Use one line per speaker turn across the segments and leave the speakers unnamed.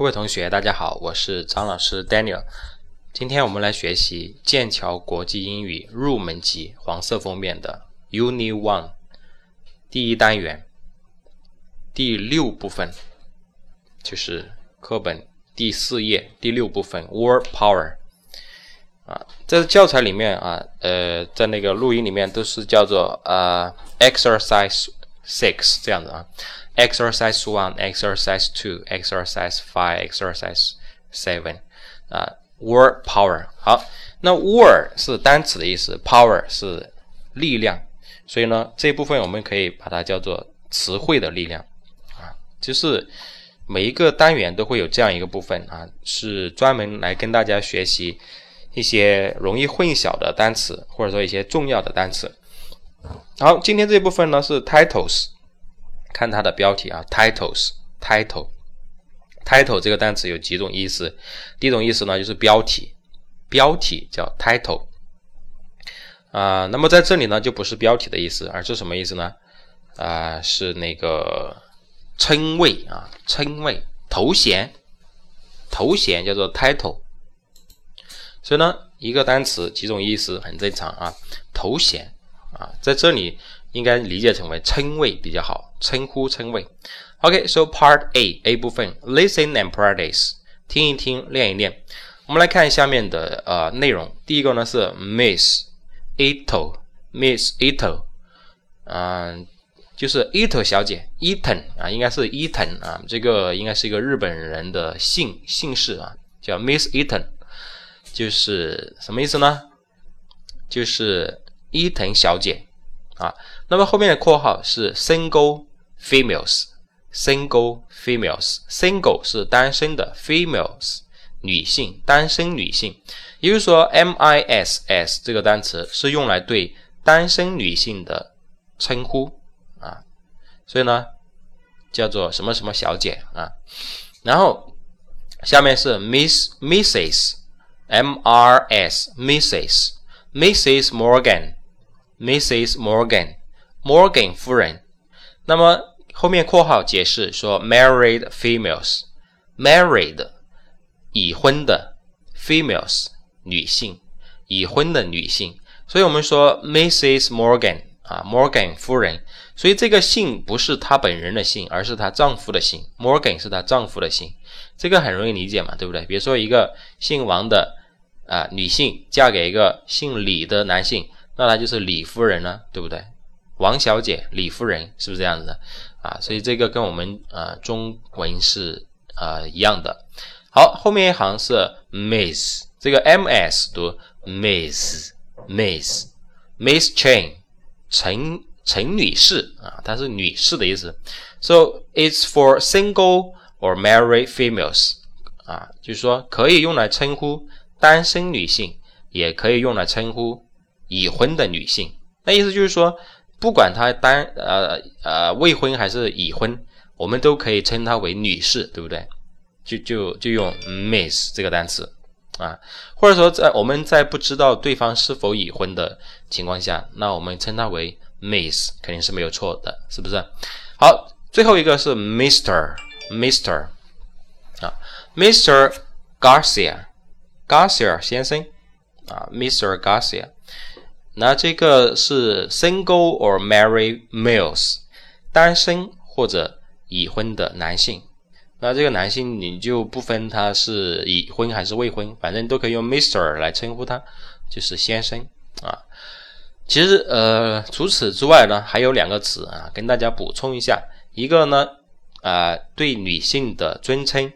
各位同学，大家好，我是张老师 Daniel。今天我们来学习剑桥国际英语入门级黄色封面的 Uni One 第一单元第六部分，就是课本第四页第六部分 Word Power。啊，在教材里面啊，呃，在那个录音里面都是叫做呃 Exercise Six 这样子啊。Exercise one, exercise two, exercise five, exercise seven，啊，word power。好，那 word 是单词的意思，power 是力量，所以呢，这部分我们可以把它叫做词汇的力量啊，就是每一个单元都会有这样一个部分啊，是专门来跟大家学习一些容易混淆的单词，或者说一些重要的单词。好，今天这部分呢是 titles。看它的标题啊，titles，title，title 这个单词有几种意思？第一种意思呢，就是标题，标题叫 title 啊。那么在这里呢，就不是标题的意思，而是什么意思呢？啊，是那个称谓啊，称谓、头衔，头衔叫做 title。所以呢，一个单词几种意思很正常啊，头衔啊，在这里。应该理解成为称谓比较好，称呼称谓。OK，so part A A 部分，listen and practice，听一听，练一练。我们来看下面的呃内容。第一个呢是 Miss Ito，Miss Ito，嗯，就是 Ito 小姐，Eaton 啊，应该是 Eaton 啊，这个应该是一个日本人的姓姓氏啊，叫 Miss Eaton，就是什么意思呢？就是伊藤小姐。啊，那么后面的括号是 single females，single females，single 是单身的，females 女性，单身女性，也就是说，miss 这个单词是用来对单身女性的称呼啊，所以呢，叫做什么什么小姐啊，然后下面是 miss misses，m-r-s misses，misses Morgan。Mrs. Morgan，Morgan 夫人。那么后面括号解释说，married females，married 已婚的 females 女性，已婚的女性。所以我们说 Mrs. Morgan 啊，Morgan 夫人。所以这个姓不是她本人的姓，而是她丈夫的姓。Morgan 是她丈夫的姓，这个很容易理解嘛，对不对？比如说一个姓王的啊女性嫁给一个姓李的男性。那她就是李夫人呢，对不对？王小姐，李夫人是不是这样子的啊？所以这个跟我们呃中文是呃一样的。好，后面一行是 Miss，这个 M S 读 Miss，Miss，Miss Chen，陈陈女士啊，她是女士的意思。So it's for single or married females，啊，就是说可以用来称呼单身女性，也可以用来称呼。已婚的女性，那意思就是说，不管她单呃呃未婚还是已婚，我们都可以称她为女士，对不对？就就就用 Miss 这个单词啊，或者说在我们在不知道对方是否已婚的情况下，那我们称她为 Miss 肯定是没有错的，是不是？好，最后一个是 Mr. Mr. 啊，Mr. Garcia，Garcia 先生啊，Mr. Garcia。那这个是 single or married males，单身或者已婚的男性。那这个男性你就不分他是已婚还是未婚，反正都可以用 Mister 来称呼他，就是先生啊。其实呃，除此之外呢，还有两个词啊，跟大家补充一下。一个呢啊，对女性的尊称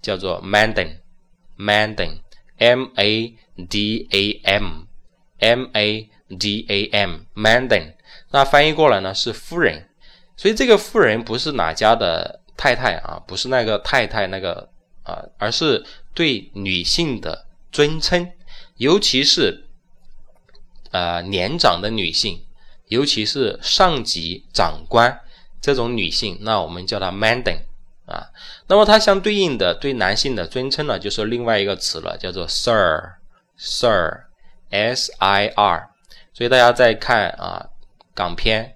叫做 Madam，Madam，M A D A M，M A。D A M Mandan，那翻译过来呢是夫人，所以这个夫人不是哪家的太太啊，不是那个太太那个啊，而是对女性的尊称，尤其是呃年长的女性，尤其是上级长官这种女性，那我们叫她 Mandan 啊。那么它相对应的对男性的尊称呢，就是另外一个词了，叫做 Sir，Sir，S I R。所以大家在看啊港片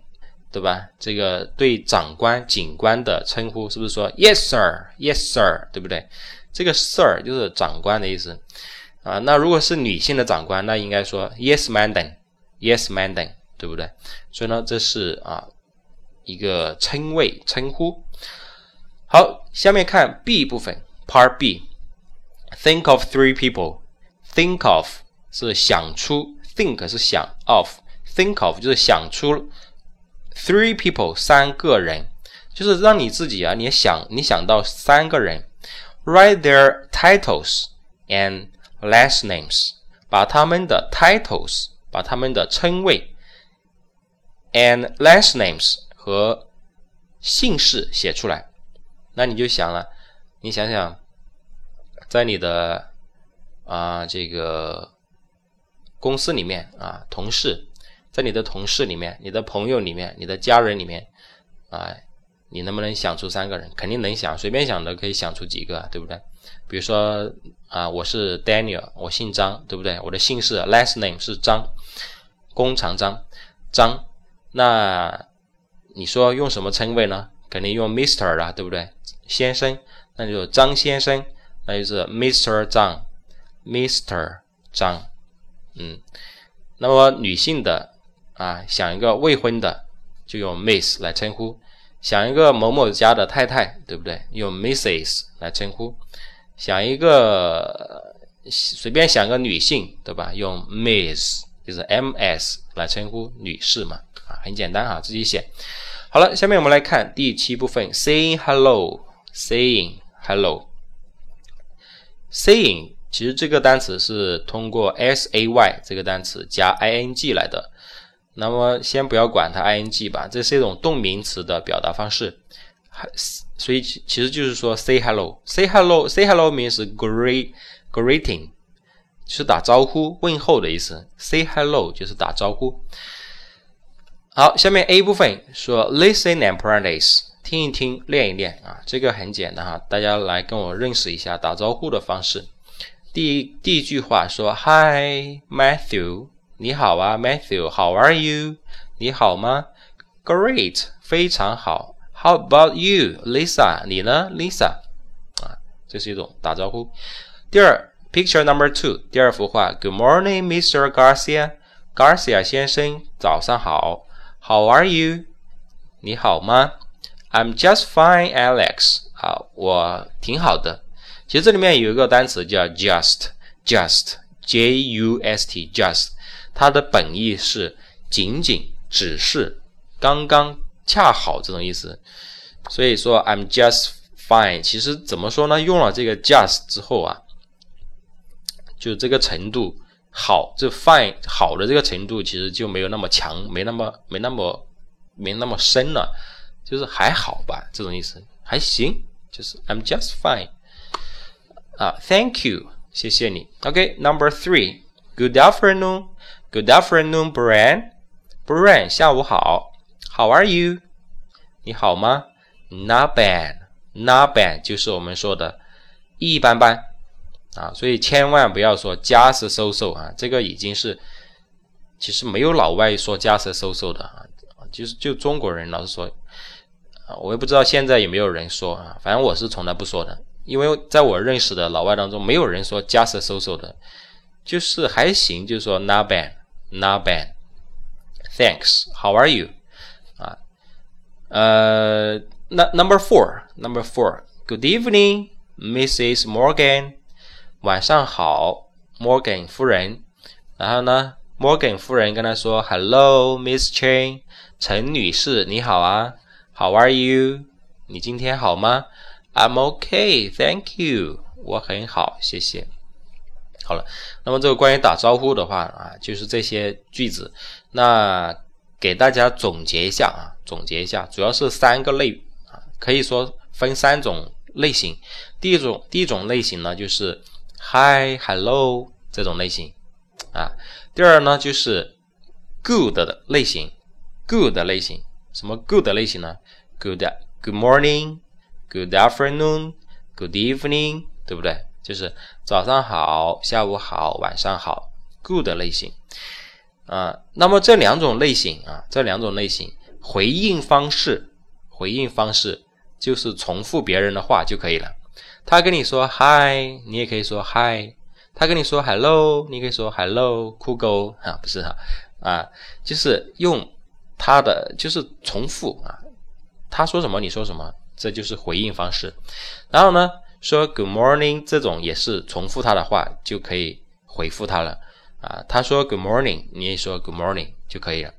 对吧？这个对长官、警官的称呼是不是说 Yes sir, Yes sir，对不对？这个 sir 就是长官的意思啊。那如果是女性的长官，那应该说 Yes madam, Yes madam，对不对？所以呢，这是啊一个称谓称呼。好，下面看 B 部分，Part B，Think of three people. Think of 是想出，Think 是想，of，Think of 就是想出。Three people，三个人，就是让你自己啊，你想你想到三个人，write their titles and last names，把他们的 titles，把他们的称谓，and last names 和姓氏写出来。那你就想了，你想想，在你的啊这个公司里面啊，同事。在你的同事里面、你的朋友里面、你的家人里面，啊，你能不能想出三个人？肯定能想，随便想的可以想出几个，对不对？比如说啊，我是 Daniel，我姓张，对不对？我的姓氏 last name 是张，弓长张，张。那你说用什么称谓呢？肯定用 Mister 啦，对不对？先生，那就是张先生，那就是 Mister 张，Mister 张。嗯，那么女性的。啊，想一个未婚的，就用 Miss 来称呼；想一个某某家的太太，对不对？用 Mrs 来称呼；想一个随便想个女性，对吧？用 Miss，就是 M.S 来称呼女士嘛。啊，很简单哈，自己写。好了，下面我们来看第七部分，Saying hello，Saying hello，Saying 其实这个单词是通过 S-A-Y 这个单词加 I-N-G 来的。那么先不要管它 ing 吧，这是一种动名词的表达方式，所以其实就是说 say hello，say hello，say hello means greet greeting，是打招呼问候的意思，say hello 就是打招呼。好，下面 A 部分说 listen and practice，听一听练一练啊，这个很简单哈，大家来跟我认识一下打招呼的方式。第一第一句话说 Hi Matthew。你好啊，Matthew，How are you？你好吗？Great，非常好。How about you，Lisa？你呢，Lisa？啊，这是一种打招呼。第二，Picture number two，第二幅画。Good morning，Mr. Garcia。Garcia 先生，早上好。How are you？你好吗？I'm just fine，Alex。好，我挺好的。 其实这里面有一个单词叫 just，just，J-U-S-T，just。它的本意是仅仅、只是、刚刚、恰好这种意思，所以说 I'm just fine。其实怎么说呢？用了这个 just 之后啊，就这个程度好，这 fine 好的这个程度其实就没有那么强，没那么没那么没那么深了，就是还好吧这种意思，还行，就是 I'm just fine。啊，Thank you，谢谢你。OK，Number three，Good afternoon。Good afternoon, Brian. Brian，下午好。How are you？你好吗？Not bad. Not bad 就是我们说的一般般啊，所以千万不要说 just so so 啊，这个已经是其实没有老外说 just so so 的啊，就是就中国人老是说啊，我也不知道现在有没有人说啊，反正我是从来不说的，因为在我认识的老外当中，没有人说 just so so 的，就是还行，就是说 not bad。Not bad. Thanks. How are you? 啊，呃，那 Number four, Number four. Good evening, Mrs. Morgan. 晚上好，Morgan 夫人。然后呢，Morgan 夫人跟他说：“Hello, Miss Chen，陈女士，你好啊。How are you？你今天好吗 ？I'm okay, thank you。我很好，谢谢。”好了，那么这个关于打招呼的话啊，就是这些句子。那给大家总结一下啊，总结一下，主要是三个类啊，可以说分三种类型。第一种，第一种类型呢，就是 Hi、Hello 这种类型啊。第二呢，就是 Good 的类型，Good 类型。什么 Good 类型呢？Good Good morning, Good afternoon, Good evening，对不对？就是早上好，下午好，晚上好，good 类型啊。那么这两种类型啊，这两种类型回应方式，回应方式就是重复别人的话就可以了。他跟你说 Hi，你也可以说 Hi。他跟你说 Hello，你可以说 Hello，酷狗啊，不是哈啊，就是用他的，就是重复啊。他说什么你说什么，这就是回应方式。然后呢，说 Good morning 这种也是重复他的话就可以回复他了啊。他说 Good morning，你也说 Good morning 就可以了。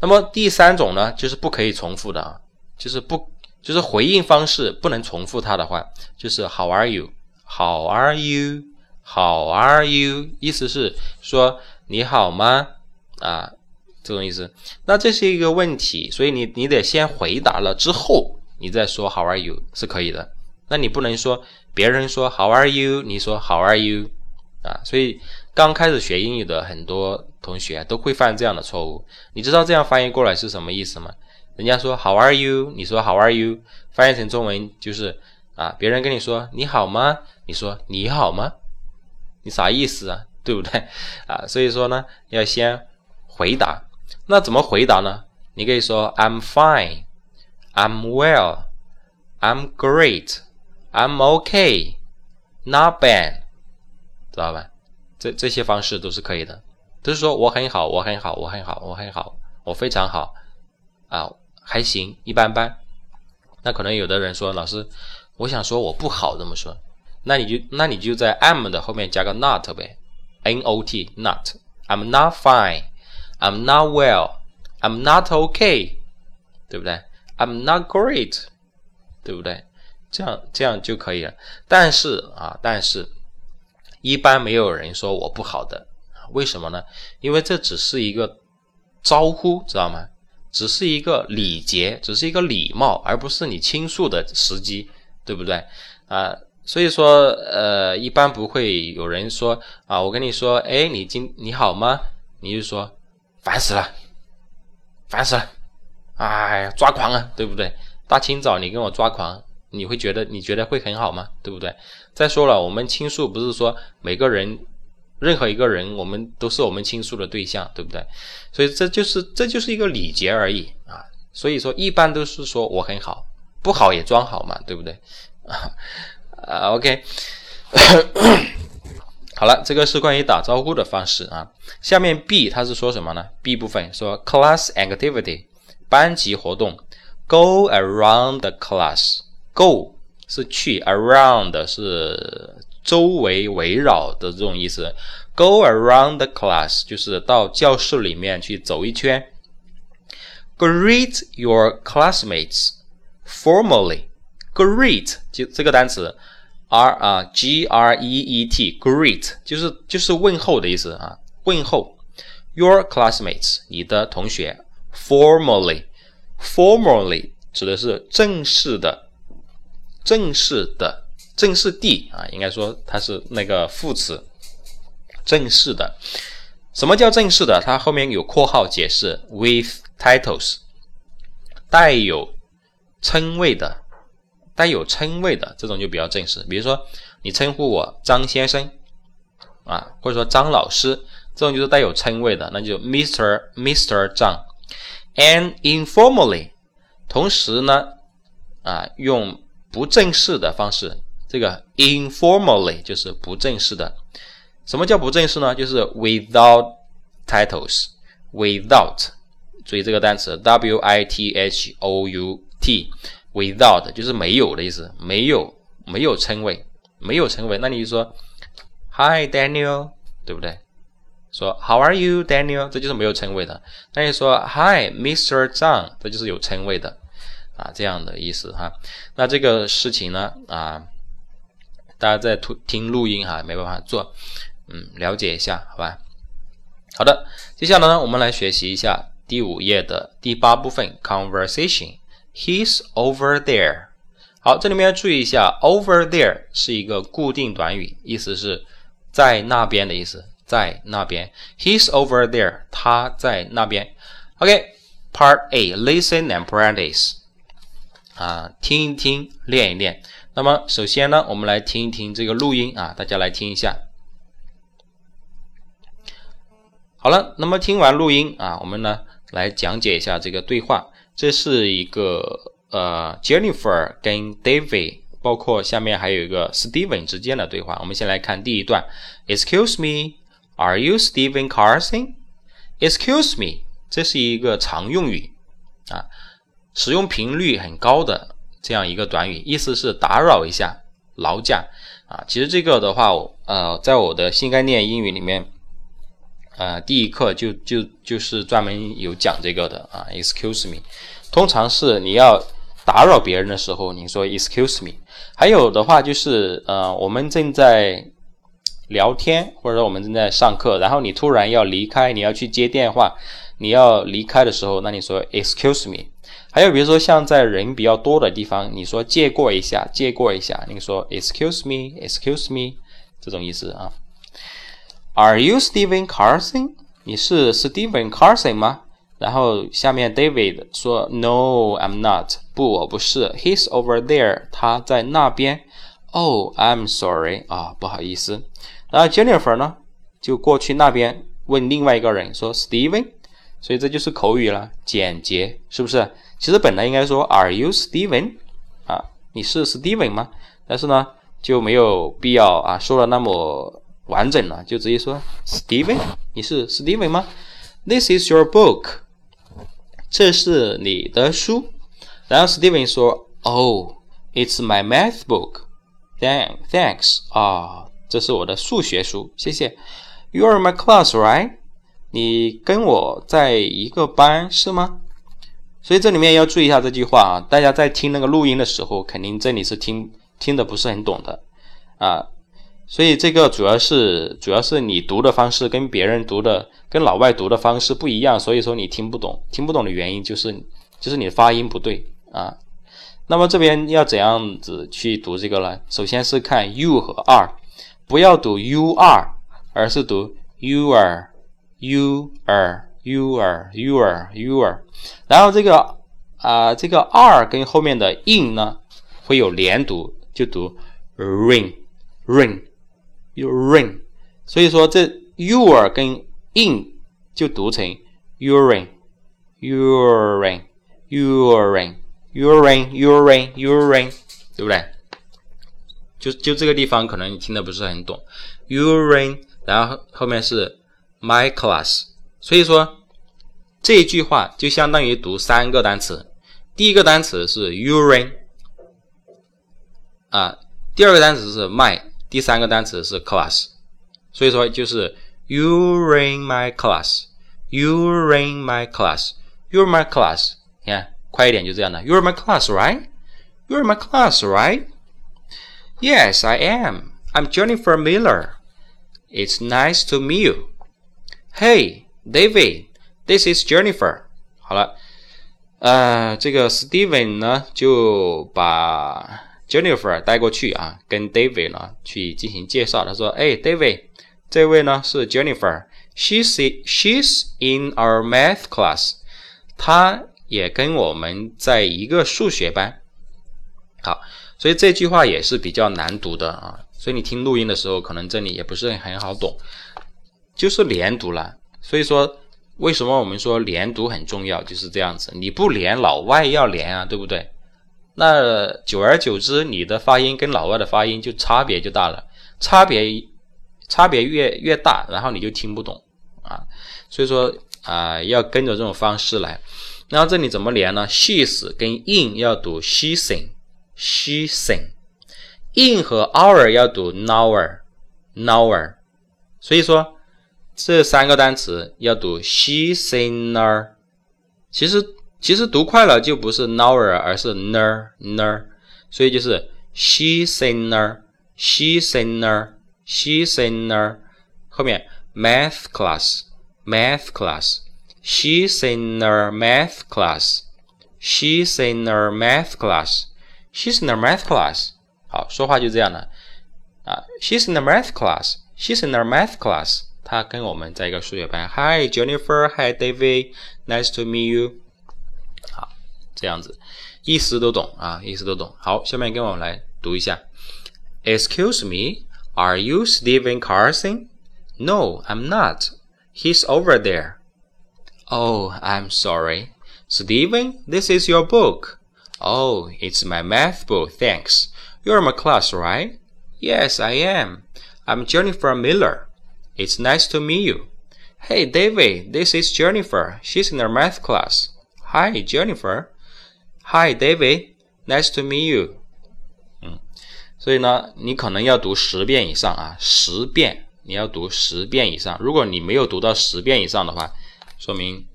那么第三种呢，就是不可以重复的啊，就是不就是回应方式不能重复他的话，就是 How are you？How are you？How are you？意思是说你好吗？啊，这种意思。那这是一个问题，所以你你得先回答了之后，你再说 How are you 是可以的。那你不能说别人说 How are you？你说 How are you？啊，所以刚开始学英语的很多。同学都会犯这样的错误，你知道这样翻译过来是什么意思吗？人家说 How are you？你说 How are you？翻译成中文就是啊，别人跟你说你好吗？你说你好吗？你啥意思啊？对不对啊？所以说呢，要先回答。那怎么回答呢？你可以说 I'm fine” I'm well，I'm great，I'm okay，not bad，知道吧？这这些方式都是可以的。都是说我很好，我很好，我很好，我很好，我非常好啊，还行，一般般。那可能有的人说，老师，我想说我不好，这么说，那你就那你就在 am 的后面加个 not 呗，not not。I'm not fine. I'm not well. I'm not okay，对不对？I'm not great，对不对？这样这样就可以了。但是啊，但是一般没有人说我不好的。为什么呢？因为这只是一个招呼，知道吗？只是一个礼节，只是一个礼貌，而不是你倾诉的时机，对不对？啊，所以说，呃，一般不会有人说啊，我跟你说，哎，你今你好吗？你就说烦死了，烦死了，哎呀，抓狂啊，对不对？大清早你跟我抓狂，你会觉得你觉得会很好吗？对不对？再说了，我们倾诉不是说每个人。任何一个人，我们都是我们倾诉的对象，对不对？所以这就是这就是一个礼节而已啊。所以说，一般都是说我很好，不好也装好嘛，对不对？啊，OK，好了，这个是关于打招呼的方式啊。下面 B 它是说什么呢？B 部分说 class activity 班级活动，go around the class，go 是去，around 是。周围围绕的这种意思，go around the class 就是到教室里面去走一圈。Greet your classmates formally. Greet 就这个单词，r 啊 g r e e t greet 就是就是问候的意思啊，问候 your classmates 你的同学 formally formally 指的是正式的，正式的。正式地啊，应该说它是那个副词，正式的。什么叫正式的？它后面有括号解释，with titles，带有称谓的，带有称谓的这种就比较正式。比如说你称呼我张先生啊，或者说张老师，这种就是带有称谓的，那就 Mr. Mr. 张。And informally，同时呢啊，用不正式的方式。这个 informally 就是不正式的。什么叫不正式呢？就是 without titles，without，注意这个单词 w i t h o u t，without 就是没有的意思，没有没有称谓，没有称谓。那你就说 Hi Daniel，对不对？说 How are you Daniel？这就是没有称谓的。那你说 Hi Mr. Zhang，这就是有称谓的啊，这样的意思哈。那这个事情呢啊。大家在听听录音哈，没办法做，嗯，了解一下，好吧？好的，接下来呢，我们来学习一下第五页的第八部分，conversation。He's over there。好，这里面要注意一下，over there 是一个固定短语，意思是在那边的意思，在那边。He's over there，他在那边。OK，Part A，listen and practice。啊，听一听，练一练。那么首先呢，我们来听一听这个录音啊，大家来听一下。好了，那么听完录音啊，我们呢来讲解一下这个对话。这是一个呃 Jennifer 跟 David，包括下面还有一个 Steven 之间的对话。我们先来看第一段：Excuse me, are you Stephen Carson? Excuse me，这是一个常用语啊，使用频率很高的这样一个短语，意思是打扰一下、劳驾啊。其实这个的话，呃，在我的新概念英语里面。呃，第一课就就就是专门有讲这个的啊，excuse me，通常是你要打扰别人的时候，你说 excuse me。还有的话就是，呃，我们正在聊天，或者说我们正在上课，然后你突然要离开，你要去接电话，你要离开的时候，那你说 excuse me。还有比如说像在人比较多的地方，你说借过一下，借过一下，你说 excuse me，excuse me，这种意思啊。Are you Steven Carson？你是 Steven Carson 吗？然后下面 David 说，No, I'm not。不，我不是。He's over there。他在那边。Oh, I'm sorry。啊，不好意思。然后 Jennifer 呢，就过去那边问另外一个人说，Steven。所以这就是口语了，简洁，是不是？其实本来应该说，Are you Steven？啊，你是 Steven 吗？但是呢，就没有必要啊，说了那么。完整了，就直接说 Steven，你是 Steven 吗？This is your book，这是你的书。然后 Steven 说，Oh，it's my math book。Thank，thanks 啊，这是我的数学书，谢谢。You are my class, right？你跟我在一个班是吗？所以这里面要注意一下这句话啊，大家在听那个录音的时候，肯定这里是听听的不是很懂的啊。所以这个主要是主要是你读的方式跟别人读的跟老外读的方式不一样，所以说你听不懂，听不懂的原因就是就是你的发音不对啊。那么这边要怎样子去读这个呢？首先是看 you 和 are，不要读 ur，而是读 u r u r u r u r u r。然后这个啊这个 r 跟后面的 in 呢会有连读，就读 ring，ring。u ring 所以说这 your 跟 in 就读成 urine，urine，urine，urine，urine，urine，对不对？就就这个地方可能你听的不是很懂，urine，然后后面是 my class，所以说这一句话就相当于读三个单词，第一个单词是 urine，啊，第二个单词是 my。第三个单词是 class，所以说就是 you ring my class，you ring my class，you're my class。你看，快一点就这样的，you're my class right？you're my class right？right？Yes, I am. I'm Jennifer Miller. It's nice to meet you. Hey, David, this is Jennifer. 好了，呃，这个 Steven 呢就把 Jennifer 带过去啊，跟 David 呢去进行介绍。他说：“哎，David，这位呢是 Jennifer，she's she's in our math class，她也跟我们在一个数学班。好， 所以这句话也是比较难读的啊。所以你听录音的时候，可能这里也不是很好懂，就是连读了。所以说，为什么我们说连读很重要？就是这样子，你不连，老外要连啊，对不对？”那久而久之，你的发音跟老外的发音就差别就大了，差别差别越越大，然后你就听不懂啊。所以说啊，要跟着这种方式来。然后这里怎么连呢？she's 跟 in 要读 she sing she sing，in 和 our 要读 nower nower。所以说这三个单词要读 she singer，其实。其实读快了就不是 nower，而是 ner ner，所以就是 she singer she singer she singer，后面 math class math class she singer math class she singer math class she's in the math class，好，说话就这样的啊，she's in the math class she's in the math class，她跟我们在一个数学班。Hi Jennifer，Hi David，nice to meet you。这样子，意思都懂啊，意思都懂。好，下面跟我来读一下。Excuse me, are you Stephen Carson? No, I'm not. He's over there. Oh, I'm sorry. Steven, this is your book. Oh, it's my math book, thanks. You're my class, right? Yes, I am. I'm Jennifer Miller. It's nice to meet you. Hey, David, this is Jennifer. She's in our math class. Hi, Jennifer. Hi, David. Nice to meet you. 嗯，所以呢，你可能要读十遍以上啊，十遍，你要读十遍以上。如果你没有读到十遍以上的话，说明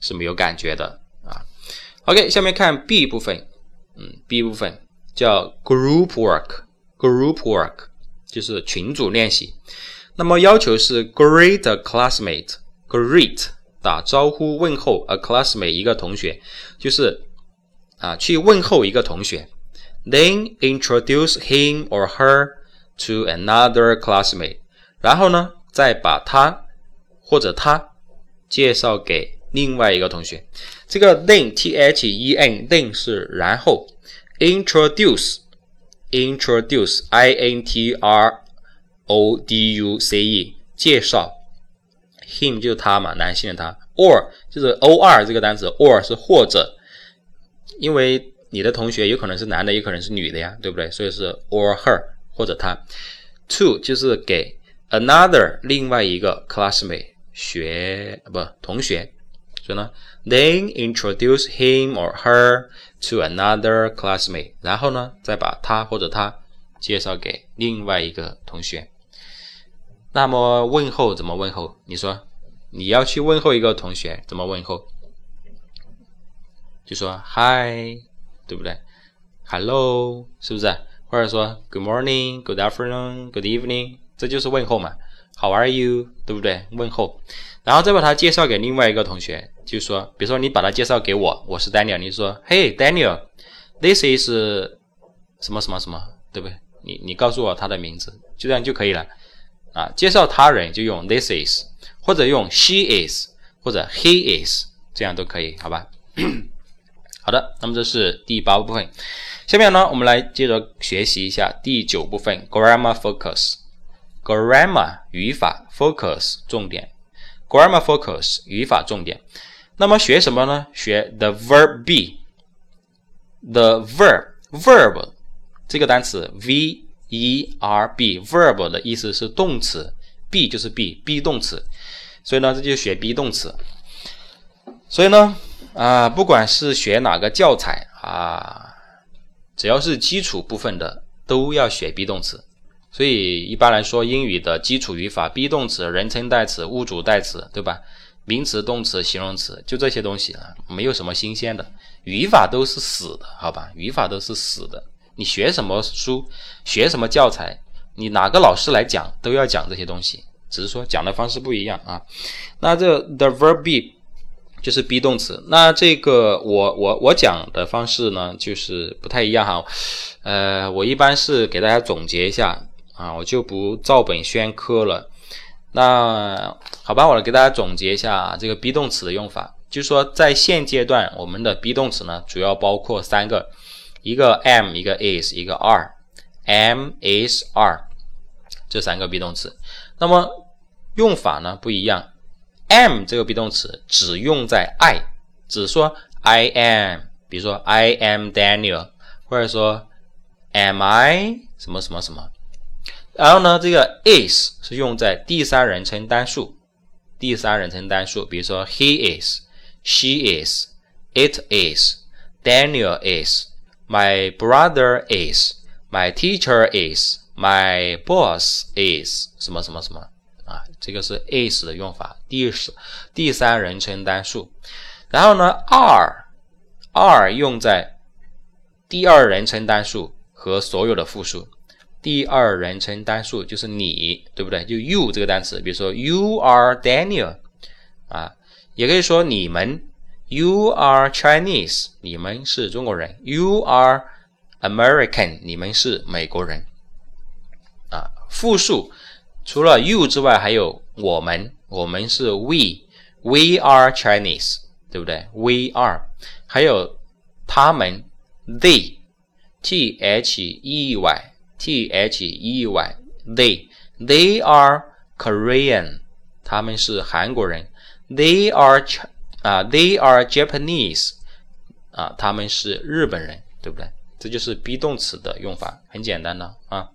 是没有感觉的啊。 OK，下面看 B 部分，嗯，B 部分叫 group work，group work 就是群组练习。那么要求是 greet a classmate，greet 打招呼问候 a classmate 一个同学，就是啊去问候一个同学。Then introduce him or her to another classmate，然后呢再把他或者他介绍给另外一个同学。这个 then t h e n then 是然后，introduce introduce i n t r O D U C E 介绍，him 就是他嘛，男性的他，or 就是 O R 这个单词，or 是或者，因为你的同学有可能是男的，也可能是女的呀，对不对？所以是 or her 或者他。To 就是给 another 另外一个 classmate 学不同学，所以呢，then introduce him or her to another classmate，然后呢，再把他或者他介绍给另外一个同学。那么问候怎么问候？你说你要去问候一个同学，怎么问候？就说 Hi，对不对？Hello，是不是？或者说 Good morning，Good afternoon，Good evening，这就是问候嘛。How are you？对不对？问候，然后再把他介绍给另外一个同学，就说，比如说你把他介绍给我，我是 Daniel，你说 Hey Daniel，this is 什么什么什么，对不对？你你告诉我他的名字，就这样就可以了。啊，介绍他人就用 this is，或者用 she is，或者 he is，这样都可以，好吧？好的，那么这是第八部分。下面呢，我们来接着学习一下第九部分 grammar focus。Grammar 语法 focus 重点，grammar focus 语法重点。那么学什么呢？学 the verb be。the verb verb 这个单词 v。e r b verb 的意思是动词，be 就是 be be 动词，所以呢，这就学 be 动词。所以呢，啊，不管是学哪个教材啊，只要是基础部分的，都要学 be 动词。所以一般来说，英语的基础语法，be 动词、人称代词、物主代词，对吧？名词、动词、形容词，就这些东西啊，没有什么新鲜的，语法都是死的，好吧？语法都是死的。你学什么书，学什么教材，你哪个老师来讲都要讲这些东西，只是说讲的方式不一样啊。那这 the verb be 就是 be 动词，那这个我我我讲的方式呢，就是不太一样哈。呃，我一般是给大家总结一下啊，我就不照本宣科了。那好吧，我来给大家总结一下啊这个 be 动词的用法，就是说在现阶段，我们的 be 动词呢，主要包括三个。一个 am，一个 is，一个 are，am is are 这三个 be 动词。那么用法呢不一样。am 这个 be 动词只用在 I，只说 I am，比如说 I am Daniel，或者说 Am I 什么什么什么。然后呢，这个 is 是用在第三人称单数，第三人称单数，比如说 He is，She is，It is，Daniel is。My brother is, my teacher is, my boss is 什么什么什么啊？这个是 is 的用法，第是第三人称单数。然后呢，are are 用在第二人称单数和所有的复数。第二人称单数就是你，对不对？就 you 这个单词，比如说 You are Daniel 啊，也可以说你们。You are Chinese，你们是中国人。You are American，你们是美国人。啊，复数除了 you 之外，还有我们，我们是 we，we are Chinese，对不对？We are，还有他们，they，t h e y T H E Y，they，they are Korean，他们是韩国人。They are Ch 啊，They are Japanese，啊，他们是日本人，对不对？这就是 be 动词的用法，很简单的啊。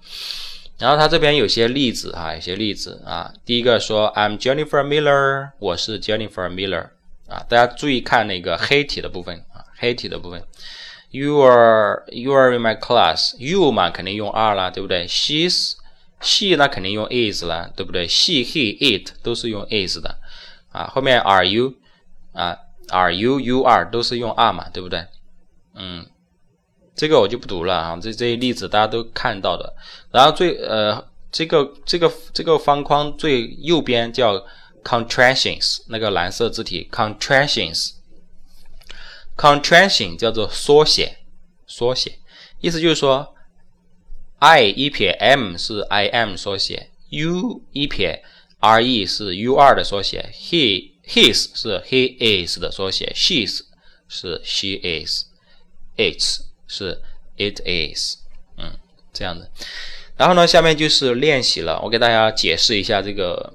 然后他这边有些例子啊，有些例子啊。第一个说 I'm Jennifer Miller，我是 Jennifer Miller 啊。大家注意看那个黑体的部分啊，黑体的部分。You are you are in my class，you 嘛肯定用 are 啦，对不对？She's she 那肯定用 is 啦，对不对？She he it 都是用 is 的啊。后面 Are you 啊？Are you you are 都是用 are 嘛，对不对？嗯。这个我就不读了啊，这这些例子大家都看到的。然后最呃，这个这个这个方框最右边叫 contractions，那个蓝色字体 contractions contraction 叫做缩写，缩写，意思就是说，I 一撇 M 是 I M 缩写，U 一撇 R E 是 U R 的缩写，He his 是 he is 的缩写，she's 是 she is，it's 是 it is，嗯，这样子。然后呢，下面就是练习了，我给大家解释一下这个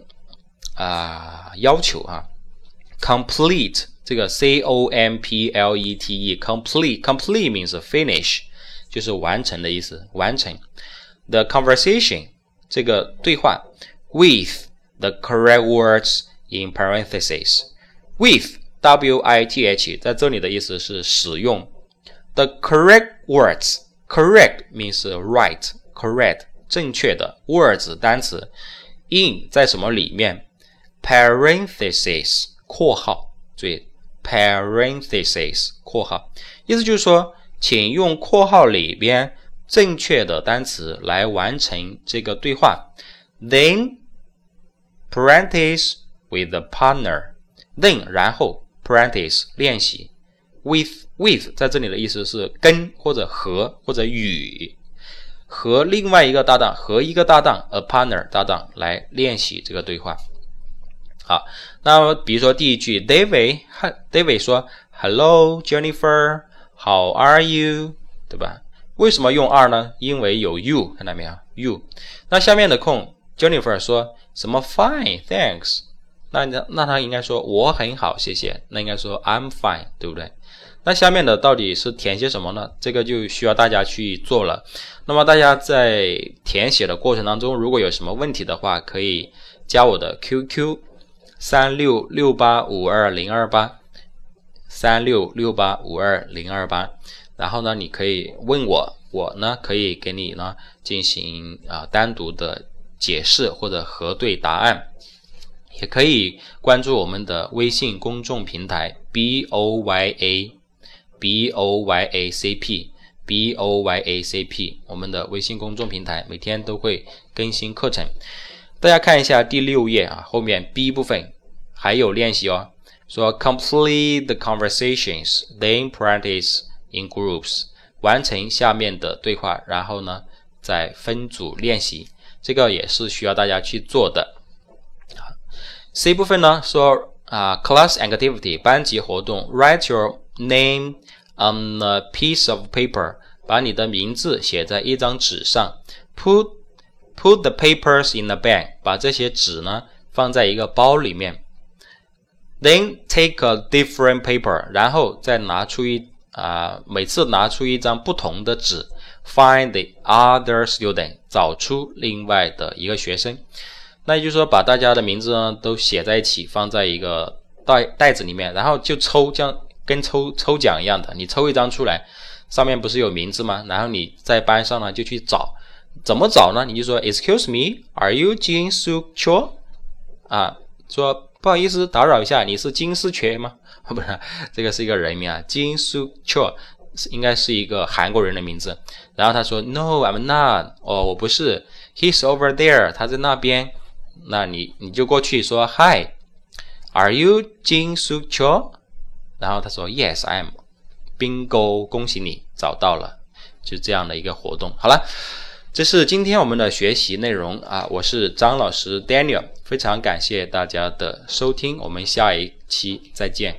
啊、要求啊，complete。这个 c o m p l e t e，complete，complete means finish，就是完成的意思，完成。The conversation 这个对话，with the correct words in parentheses，with w i t h 在这里的意思是使用。The correct words, correct means right, correct 正确的 words 单词 in 在什么里面？parentheses 括号，注意 parentheses 括号，意思就是说，请用括号里边正确的单词来完成这个对话。Then practice with the partner, then 然后 ）practice（ 练习 with。with 在这里的意思是跟或者和或者与和另外一个搭档和一个搭档 a partner 搭档来练习这个对话。好，那比如说第一句，David，David 说，Hello Jennifer，How are you？对吧？为什么用 are 呢？因为有 you，看到没有？you。那下面的空，Jennifer 说什么？Fine，thanks。那那那他应该说我很好，谢谢。那应该说 I'm fine，对不对？那下面的到底是填些什么呢？这个就需要大家去做了。那么大家在填写的过程当中，如果有什么问题的话，可以加我的 QQ：三六六八五二零二八，三六六八五二零二八。然后呢，你可以问我，我呢可以给你呢进行啊单独的解释或者核对答案。也可以关注我们的微信公众平台 B O Y A。b o y a c p b o y a c p，我们的微信公众平台每天都会更新课程。大家看一下第六页啊，后面 B 部分还有练习哦。说 complete the conversations, then practice in groups，完成下面的对话，然后呢再分组练习。这个也是需要大家去做的。C 部分呢说啊，class activity 班级活动，write your name on a piece of paper，把你的名字写在一张纸上。Put put the papers in the bag，把这些纸呢放在一个包里面。Then take a different paper，然后再拿出一啊，每次拿出一张不同的纸。Find the other student，找出另外的一个学生。那也就是说，把大家的名字呢都写在一起，放在一个袋袋子里面，然后就抽将。跟抽抽奖一样的，你抽一张出来，上面不是有名字吗？然后你在班上呢就去找，怎么找呢？你就说，Excuse me，Are you Jin Su Cho？啊，说不好意思打扰一下，你是金丝雀吗？不是，这个是一个人名啊，金 Su Cho，应该是一个韩国人的名字。然后他说，No，I'm not。哦，我不是，He's over there，他在那边。那你你就过去说，Hi，Are you Jin Su Cho？然后他说，Yes, I'm bingo，恭喜你找到了，就这样的一个活动。好了，这是今天我们的学习内容啊。我是张老师 Daniel，非常感谢大家的收听，我们下一期再见。”